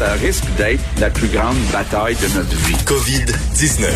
ça risque d'être la plus grande bataille de notre vie. COVID-19.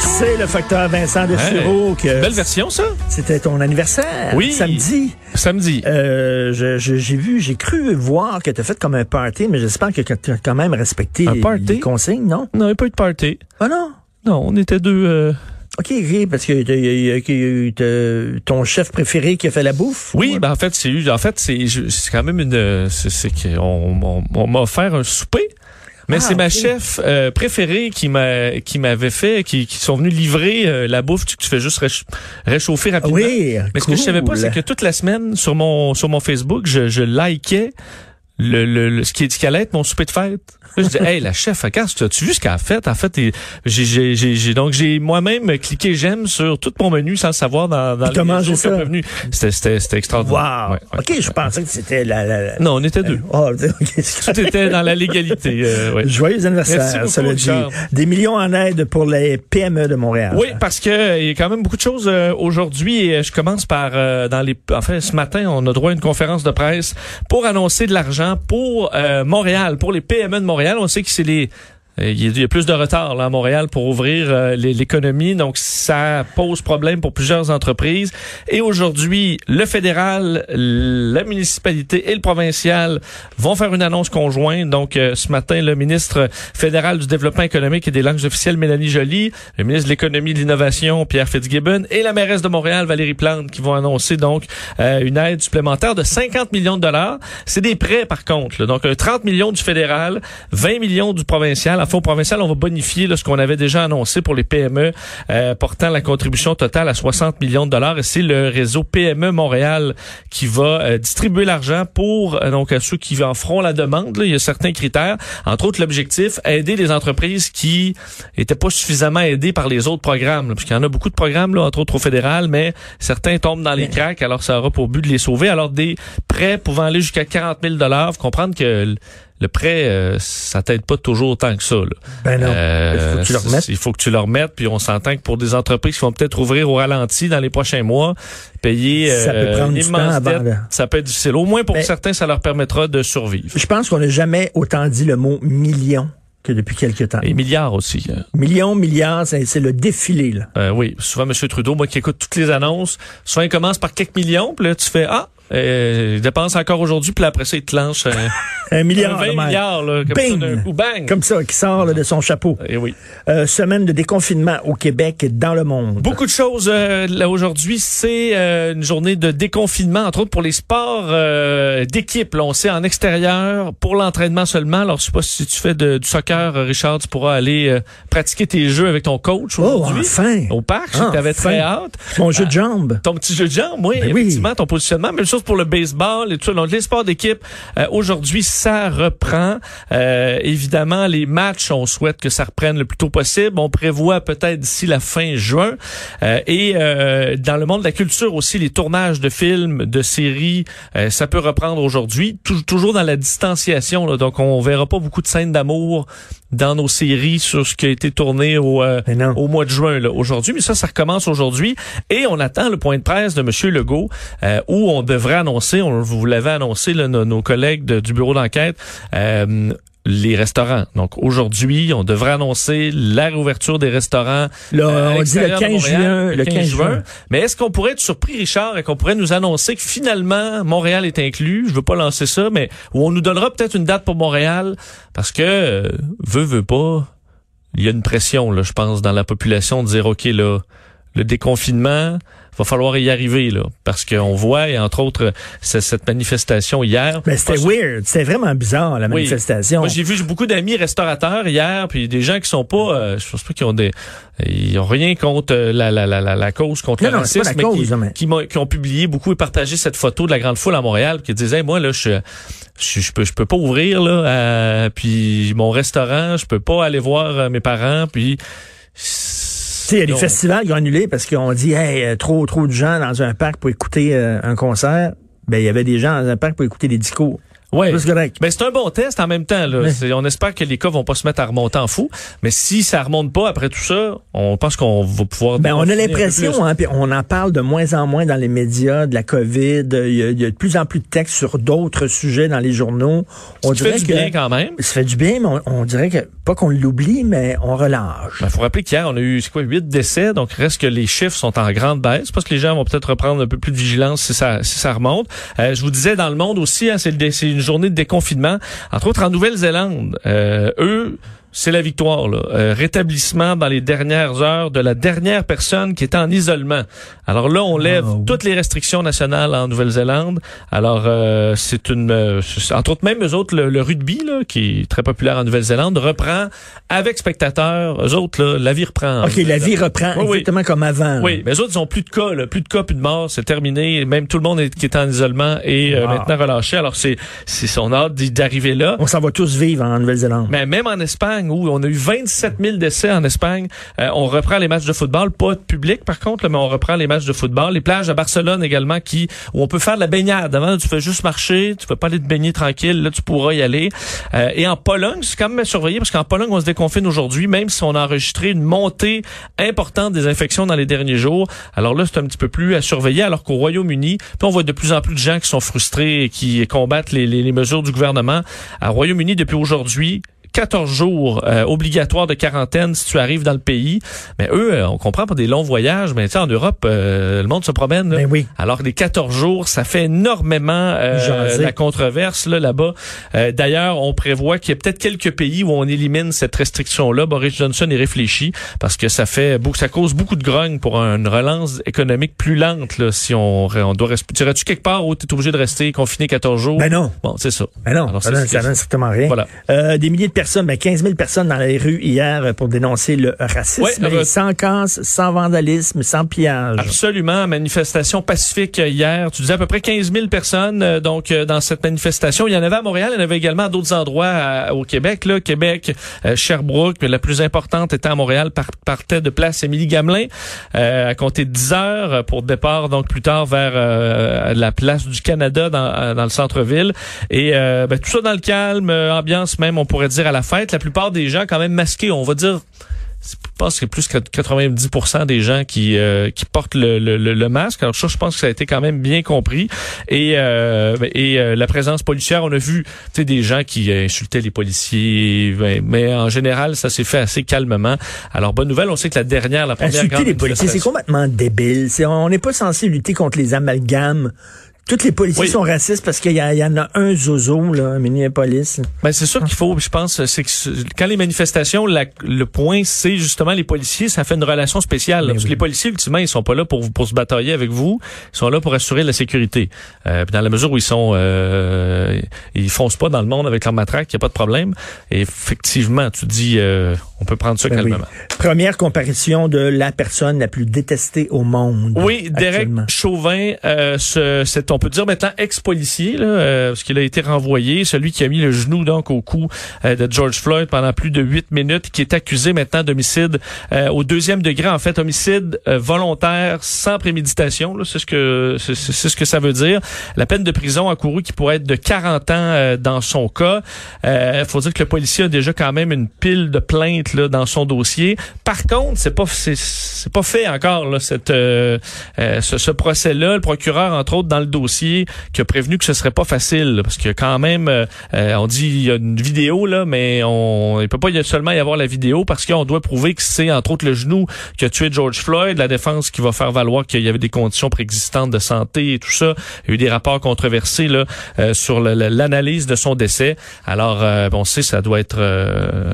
C'est le facteur Vincent de Sureau. que Belle version, ça? C'était ton anniversaire. Oui. Samedi. Samedi. Euh, je- je- j'ai vu, j'ai cru voir que tu as fait comme un party, mais j'espère que tu as quand même respecté Un les, party? les consignes, non? Non, il n'y a pas eu de party. Ah non? Non, on était deux. euh, OK, OK, parce que t'as- y a- y a- y a- ton chef préféré qui a fait la bouffe? Oui, ben en fait, c'est eu. En fait, c'est quand même une. euh, C'est qu'on on, on m'a offert un souper. Mais Ah, c'est ma chef euh, préférée qui m'a qui m'avait fait, qui, qui sont venus livrer euh, la bouffe. Tu, tu fais juste réch- réchauffer rapidement. Oui, Mais ce que je savais pas, c'est que toute la semaine sur mon sur mon Facebook, je, je likais le, le, le- ce qui ce qui allait être mon souper de fête. Je dis hey la chef, regarde, tu as-tu vu ce qu'elle a fait? En fait, j'ai j'ai donc j'ai moi-même cliqué j'aime sur tout mon menu sans le savoir dans dans les mangé ça? C'était c'était c'était extraordinaire. Wow. Ouais, ouais. OK, je pensais que c'était la... la, la- Non, on était deux. Oh, OK, c'est Tout était dans la légalité. euh, ouais. Joyeux anniversaire, beaucoup, cela dit. Des millions en aide pour les PME de Montréal. Oui, parce que euh, il y a quand même beaucoup de choses euh, aujourd'hui et euh, je commence par euh, dans les enfin ce matin, on a droit à une conférence de presse pour annoncer de l'argent pour euh, Montréal, pour les PME de Montréal. On sait que c'est les il y a- plus de retard à Montréal pour ouvrir euh, l'économie, donc ça pose problème pour plusieurs entreprises. Et aujourd'hui, le fédéral, la municipalité et le provincial vont faire une annonce conjointe. Donc euh, ce matin, le ministre fédéral du développement économique et des langues officielles, Mélanie Joly, le ministre de l'économie et de l'innovation, Pierre Fitzgibbon, et la mairesse de Montréal, Valérie Plante, qui vont annoncer donc euh, une aide supplémentaire de 50 millions de dollars. C'est des prêts par contre. Donc un 30 millions du fédéral, 20 millions du provincial. Au provincial, on va bonifier là, ce qu'on avait déjà annoncé pour les PME, euh, portant la contribution totale à 60 millions de dollars. Et c'est le réseau PME Montréal qui va euh, distribuer l'argent pour euh, donc à ceux qui en feront la demande. là. Il y a certains critères, entre autres l'objectif aider les entreprises qui étaient pas suffisamment aidées par les autres programmes, là, parce qu'il y en a beaucoup de programmes, là, entre autres au fédéral, mais certains tombent dans les cracks. Alors ça aura pour but de les sauver. Alors des prêts pouvant aller jusqu'à 40 000 dollars, faut comprendre que le- prêt, euh, ça t'aide pas toujours autant que ça. Là. Ben non. Euh, il faut que tu le remettes. Il faut que tu le remettes, puis on s'entend que pour des entreprises qui vont peut-être ouvrir au ralenti dans les prochains mois, payer Ça peut euh, prendre une du temps immense avant dette, de- ça peut être difficile. Au moins pour Mais- certains, ça leur permettra de survivre. Je pense qu'on n'a jamais autant dit le mot million que depuis quelque temps. Et milliards aussi. hein. Millions, milliards, c'est le défilé. Là. Euh, oui, souvent M. Trudeau, moi qui écoute toutes les annonces, souvent il commence par quelques millions, puis là tu fais ah, euh, il dépense encore aujourd'hui, puis là, après ça il te lance euh, Un milliard. 20 de même. milliards là, comme Bing! ça coup, bang. Comme ça, qui sort là, de son chapeau. Et oui. Euh, semaine de déconfinement au Québec et dans le monde. Beaucoup de choses euh, là aujourd'hui. C'est euh, une journée de déconfinement, entre autres pour les sports euh, d'équipe. Là, on sait en extérieur pour l'entraînement seulement. Alors, je sais pas si tu fais de- du soccer, euh, Richard, tu pourras aller euh, pratiquer tes jeux avec ton coach Oh, aujourd'hui enfin! au parc. Enfin. très hâte. Mon jeu de jambes. Ton petit jeu de jambes, oui, Ben oui. effectivement, ton positionnement. Même chose pour le baseball et tout ça. Donc, les sports d'équipe, euh, aujourd'hui, ça reprend. Euh, évidemment, les matchs, on souhaite que ça reprenne le plus tôt possible. On prévoit peut-être d'ici la fin juin. Euh, et euh, dans le monde de la culture aussi, les tournages de films, de séries, ça peut reprendre aujourd'hui. Tou- toujours dans la distanciation. donc, on verra pas beaucoup de scènes d'amour dans nos séries sur ce qui a été tourné au, euh, au mois de juin là, aujourd'hui. Mais ça, ça recommence aujourd'hui. Et on attend le point de presse de M. Legault euh, où on devrait annoncer, on vous l'avait annoncé, là, nos, nos collègues de- du bureau d'enquête, euh, les restaurants. Donc aujourd'hui, on devrait annoncer la réouverture des restaurants. Là, euh, on dit le l'extérieur de 15 Montréal, juin. Le 15 juin. Mais est-ce qu'on pourrait être surpris, Richard, et qu'on pourrait nous annoncer que finalement, Montréal est inclus? Je veux pas lancer ça, mais où on nous donnera peut-être une date pour Montréal, parce que, euh, veut, veut pas, il y a une pression, là, je pense, dans la population de dire, OK, là, le déconfinement, va falloir y arriver, là. Parce qu'on voit, et entre autres, cette manifestation hier. Mais c'était weird. C'était vraiment bizarre, la Oui. manifestation. Moi, j'ai vu beaucoup d'amis restaurateurs hier, puis des gens qui sont pas, euh, je pense pas qu'ils ont des, ils ont rien contre euh, la la la la, la cause contre Non, le non, c'est racisme, pas la mais cause, qui, mais- qui, m'ont- qui ont publié beaucoup et partagé cette photo de la grande foule à Montréal, qui disaient, moi là, je je, je peux je peux pas ouvrir là, euh, puis mon restaurant, je peux pas aller voir euh, mes parents, puis sais, il y a des festivals qui ont annulé parce qu'on dit, hey, euh, trop, trop de gens dans un parc pour écouter euh, un concert. Ben, il y avait des gens dans un parc pour écouter des discours. Correct. Ben, c'est un bon test en même temps. Là. On espère que les cas vont pas se mettre à remonter en fou. Mais si ça remonte pas après tout ça, on pense qu'on va pouvoir. Ben, on a l'impression, hein, puis on en parle de moins en moins dans les médias de la COVID. Il y a, il y a de plus en plus de textes sur d'autres sujets dans les journaux. On Ça fait du que bien quand même. ça fait du bien, mais on, on dirait que pas qu'on l'oublie, mais on relâche. Il faut rappeler qu'hier, on a eu quoi, huit décès, donc reste que les chiffres sont en grande baisse, parce que les gens vont peut-être reprendre un peu plus de vigilance si ça, si ça remonte. Euh, je vous disais, dans le monde aussi, hein, c'est une journée de déconfinement. Entre autres, en Nouvelle-Zélande, euh, eux, c'est la victoire. Là. Euh, rétablissement dans les dernières heures de la dernière personne qui était en isolement. Alors là, on lève Ah, oui. toutes les restrictions nationales en Nouvelle-Zélande. Alors, euh, c'est une... euh, entre autres, même eux autres, le, le rugby, là, qui est très populaire en Nouvelle-Zélande, reprend avec spectateurs. Eux autres, là, la vie reprend. OK, la vie reprend Oui, oui. exactement comme avant. là. Oui, mais eux autres, ils ont plus de cas, là, plus de cas, plus de morts, c'est terminé. Même tout le monde est, qui est en isolement est euh, Wow. maintenant relâché. Alors, c'est, c'est on a hâte d'arriver là. On s'en va tous vivre en Nouvelle-Zélande. Mais même en Espagne, où on a eu 27 000 décès en Espagne, euh, on reprend les matchs de football, pas de public par contre, mais on reprend les matchs de football. Les plages à Barcelone également, qui où on peut faire la baignade. Avant, tu fais juste marcher, tu peux pas aller te baigner tranquille, là tu pourras y aller. Euh, et en Pologne, c'est quand même à surveiller parce qu'en Pologne, on se déconfine aujourd'hui, même si on a enregistré une montée importante des infections dans les derniers jours. Alors là, c'est un petit peu plus à surveiller, alors qu'au Royaume-Uni, on voit de plus en plus de gens qui sont frustrés et qui combattent les, les- les mesures du gouvernement. Au Royaume-Uni, depuis aujourd'hui, 14 jours euh, obligatoires de quarantaine si tu arrives dans le pays. Mais eux, euh, on comprend pas des longs voyages, mais tu sais, en Europe, euh, le monde se promène. là. Ben oui. Alors les 14 jours, ça fait énormément euh, la controverse là là-bas. Euh, D'ailleurs, on prévoit qu'il y a peut-être quelques pays où on élimine cette restriction-là. Boris Johnson y réfléchit parce que ça fait beaucoup, ça cause beaucoup de grogne pour une relance économique plus lente. Là, si on, on doit rester. Dirais-tu quelque part où tu es obligé de rester confiné 14 jours? Ben non. Bon, c'est ça. Ben non, Alors, ça donne, ça donne strictement rien. Voilà. Euh, des milliers de personnes, ben 15 000 personnes dans les rues hier euh, pour dénoncer le racisme. Euh, sans casse, sans vandalisme, sans pillage. Absolument, manifestation pacifique euh, hier. Tu disais à peu près 15 000 personnes euh, donc euh, dans cette manifestation. Il y en avait à Montréal, il y en avait également à d'autres endroits à- au Québec. Là, Québec, euh, Sherbrooke, mais la plus importante était à Montréal, par, partait de place Émilie Gamelin euh, à compter de 10 heures euh, pour départ donc plus tard vers euh, la place du Canada dans, euh, dans le centre-ville. Et euh, ben, tout ça dans le calme, euh, ambiance même on pourrait dire à la fête. La plupart des gens quand même masqués, on va dire je pense que plus que 90% des gens qui euh, qui portent le, le, masque. Alors ça, je pense que ça a été quand même bien compris. Et euh, et euh, la présence policière, on a vu tu sais, des gens qui insultaient les policiers, mais, mais en général, ça s'est fait assez calmement. Alors bonne nouvelle, on sait que la dernière, la première Insulter les policiers, c'est complètement débile. On n'est pas censé lutter contre les amalgames. Tous les policiers Oui. sont racistes parce qu'il y, en a un zozo, là, un Minneapolis. Ben c'est ça qu'il faut, je pense, c'est que quand les manifestations, la- le point, c'est justement les policiers, ça fait une relation spéciale. là, Ben parce oui. que les policiers, ultimement, ils sont pas là pour, pour se batailler avec vous, ils sont là pour assurer la sécurité. Euh, dans la mesure où ils sont, euh, ils foncent pas dans le monde avec leur matraque, il y a pas de problème. Et effectivement, tu dis, euh, on peut prendre ça Ben oui. calmement. Première comparaison de la personne la plus détestée au monde. Oui, Derek. Chauvin, euh, ce- c'est on peut dire maintenant ex-policier, euh, parce qu'il a été renvoyé, celui qui a mis le genou donc au cou euh, de George Floyd pendant plus de huit minutes, qui est accusé maintenant d'homicide euh, au deuxième degré, en fait homicide euh, volontaire sans préméditation, c'est ce que c'est ce que ça veut dire. La peine de prison encourue qui pourrait être de 40 ans euh, dans son cas. Il faut dire que le policier a déjà quand même une pile de plaintes là, dans son dossier. Par contre, c'est pas c'est pas fait encore là, cette euh, euh, ce, ce procès-là. Le procureur, entre autres, dans le dossier, qui a prévenu que ce serait pas facile parce que quand même, euh, euh, on dit il y a une vidéo là, mais on il peut pas y seulement y avoir la vidéo parce qu'on doit prouver que c'est entre autres le genou qui a tué George Floyd, la défense qui va faire valoir qu'il y avait des conditions préexistantes de santé et tout ça. Il y a eu des rapports controversés là euh, sur le- le- l'analyse de son décès. Alors, euh, on sait ça doit être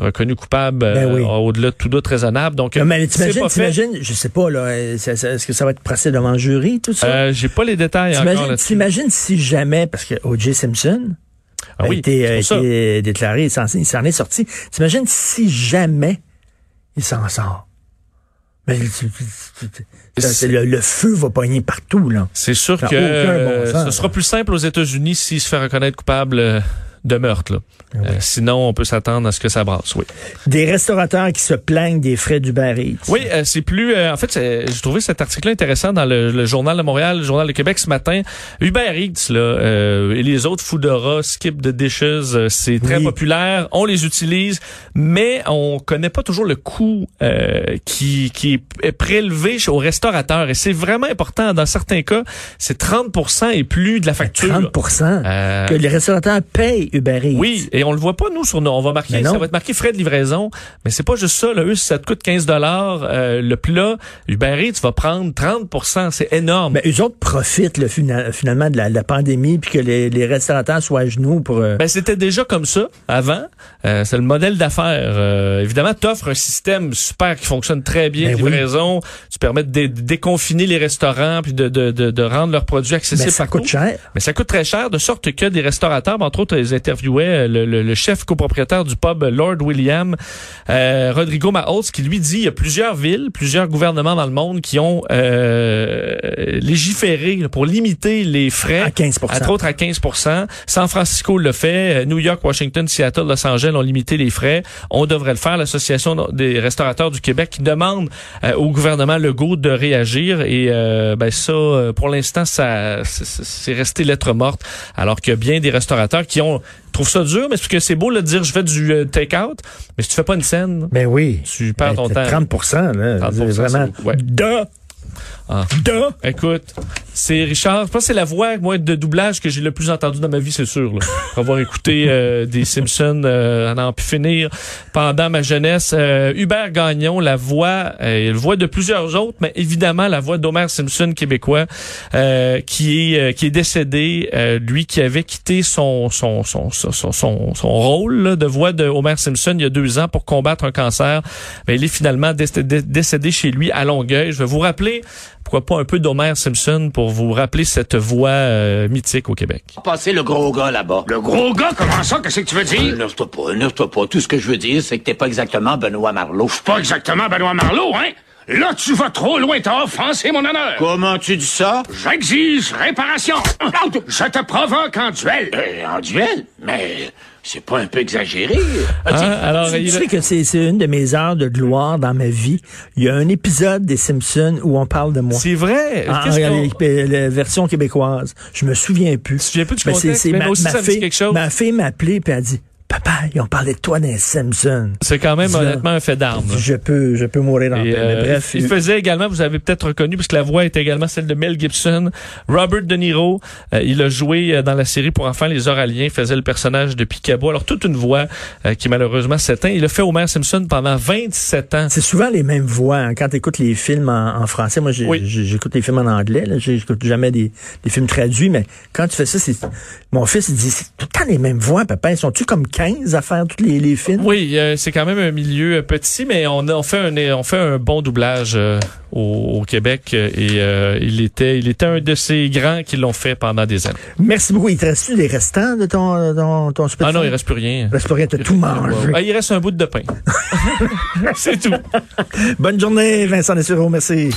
reconnu coupable Ben oui. au-delà de tout doute raisonnable. Donc, Non, mais t'imagines, je sais pas, là, est-ce que ça va être procès devant jury, tout ça? J'ai pas les détails encore T'imagines, là-dessus. t'imagines si jamais, parce que O.J. Simpson Ah a oui, été, a déclaré, il s'en est sorti. T'imagines si jamais il s'en sort? Mais le, le feu va pogner partout, là. C'est sûr que bon euh, ce sera plus simple aux États-Unis s'il se fait reconnaître coupable euh, de meurtre. là. Ah oui. Euh, sinon, on peut s'attendre à ce que ça brasse, oui. Des restaurateurs qui se plaignent des frais d'Uber Eats. Oui, euh, c'est plus. euh, en fait, j'ai trouvé cet article intéressant dans le, le journal de Montréal, le journal de Québec ce matin. Uber Eats là, euh, et les autres Foodora, Skip the Dishes, euh, c'est très Oui. populaire. On les utilise, mais on connaît pas toujours le coût euh, qui, qui est prélevé aux restaurateurs. Et c'est vraiment important. Dans certains cas, c'est 30% et plus de la facture. 30 Euh, que les restaurateurs payent Uber Eats. oui, et on le voit pas nous sur nos, on va marquer non. ça va être marqué frais de livraison, mais c'est pas juste ça là, eux si ça te coûte 15 dollars le plat, Uber Eats va prendre 30% c'est énorme. Mais eux autres profitent là, fina- finalement de la, pandémie puis que les, les restaurateurs soient à genoux pour. euh, Ben, c'était déjà comme ça avant. Euh, c'est le modèle d'affaires. Euh, évidemment, tu offres un système super qui fonctionne très bien, Ben oui. livraison. Tu permets de, dé- de déconfiner les restaurants puis de, de, de, de rendre leurs produits accessibles mais ça partout. coûte cher. Mais ça coûte très cher, de sorte que des restaurateurs, entre autres, ils interviewaient euh, le, le- le chef copropriétaire du pub Lord William, euh, Rodrigo Maholtz, qui lui dit il y a plusieurs villes, plusieurs gouvernements dans le monde qui ont euh, légiféré là, pour limiter les frais. À 15 Entre autres à 15 San Francisco le fait, euh, New York, Washington, Seattle, Los Angeles ont limité les frais. On devrait le faire. L'Association des restaurateurs du Québec qui demande euh, au gouvernement Legault de réagir. Et euh, ben ça, pour l'instant, ça c'est- resté lettre morte. Alors qu'il y a bien des restaurateurs qui ont trouvent ça dur, mais c'est parce que c'est beau de dire je fais du euh, take-out, mais si tu fais pas une scène, Ben oui. tu perds Ben, ton temps. 30 là. 30%, c'est vraiment. ouais. De. Ah. De. Écoute, c'est Richard, je pense que c'est la voix moi de doublage que j'ai le plus entendu dans ma vie, c'est sûr. Là. Pour avoir écouté euh, des Simpsons euh, à plus finir pendant ma jeunesse. Euh, Hubert Gagnon, la voix, euh, la voix de plusieurs autres, mais évidemment la voix d'Homer Simpson québécois, euh, qui est euh, qui est décédé, euh, lui qui avait quitté son son son son son, son- son rôle là, de voix de Homer Simpson il y a deux ans pour combattre un cancer. Mais il est finalement décédé, décédé chez lui à Longueuil. Je vais vous rappeler pourquoi pas un peu d'Homer Simpson pour vous rappeler cette voix euh, mythique au Québec? Passer le gros gars là-bas. Le gros gars, comment ça? Qu'est-ce que tu veux dire? Énerve-toi pas, énerve-toi pas. Tout ce que je veux dire, c'est que t'es pas exactement Benoît Marleau. Pas exactement Benoît Marleau, hein? Là, tu vas trop loin, t'as offensé mon honneur. Comment tu dis ça? J'exige réparation. Je te provoque en duel. Euh, en duel? Mais c'est pas un peu exagéré? Hein? Alors, Tu il- sais que c'est c'est une de mes heures de gloire dans ma vie. Il y a un épisode des Simpsons où on parle de moi. c'est vrai? En- qu'on- la version québécoise. Je me souviens plus. Tu te souviens plus du contexte? c'est Mais ma, moi aussi, ma ça me dit fille, quelque chose. Ma fille m'a appelé puis elle a dit Papa, ils ont parlé de toi dans les Simpsons. C'est quand même honnêtement un fait d'armes. Je peux, je peux mourir dans le euh, Bref, il faisait également, vous avez peut-être reconnu, parce que la voix est également celle de Mel Gibson. Robert De Niro, euh, il a joué euh, dans la série pour enfants Les Oraliens, faisait le personnage de Picabo. Alors toute une voix euh, qui malheureusement s'éteint. Il a fait Homer Simpson pendant 27 ans. c'est souvent les mêmes voix. hein. Quand tu écoutes les films en, en français, moi Oui. j'écoute les films en anglais, j'écoute jamais des, des films traduits, mais quand tu fais ça, c'est mon fils il dit c'est tout le temps les mêmes voix, papa. Ils sont-tu comme 15 à faire tous les, les films? Oui, euh, c'est quand même un milieu euh, petit, mais on, fait un on fait un bon doublage euh, au, au Québec et euh, il était il était un de ces grands qui l'ont fait pendant des années. Merci beaucoup. Il te reste-tu des restants de ton, ton, ton Ah non, il reste plus rien. Il reste plus rien, t'as tout mangé. Ah, il reste un bout de pain. c'est tout. Bonne journée, Vincent Dessureau, merci.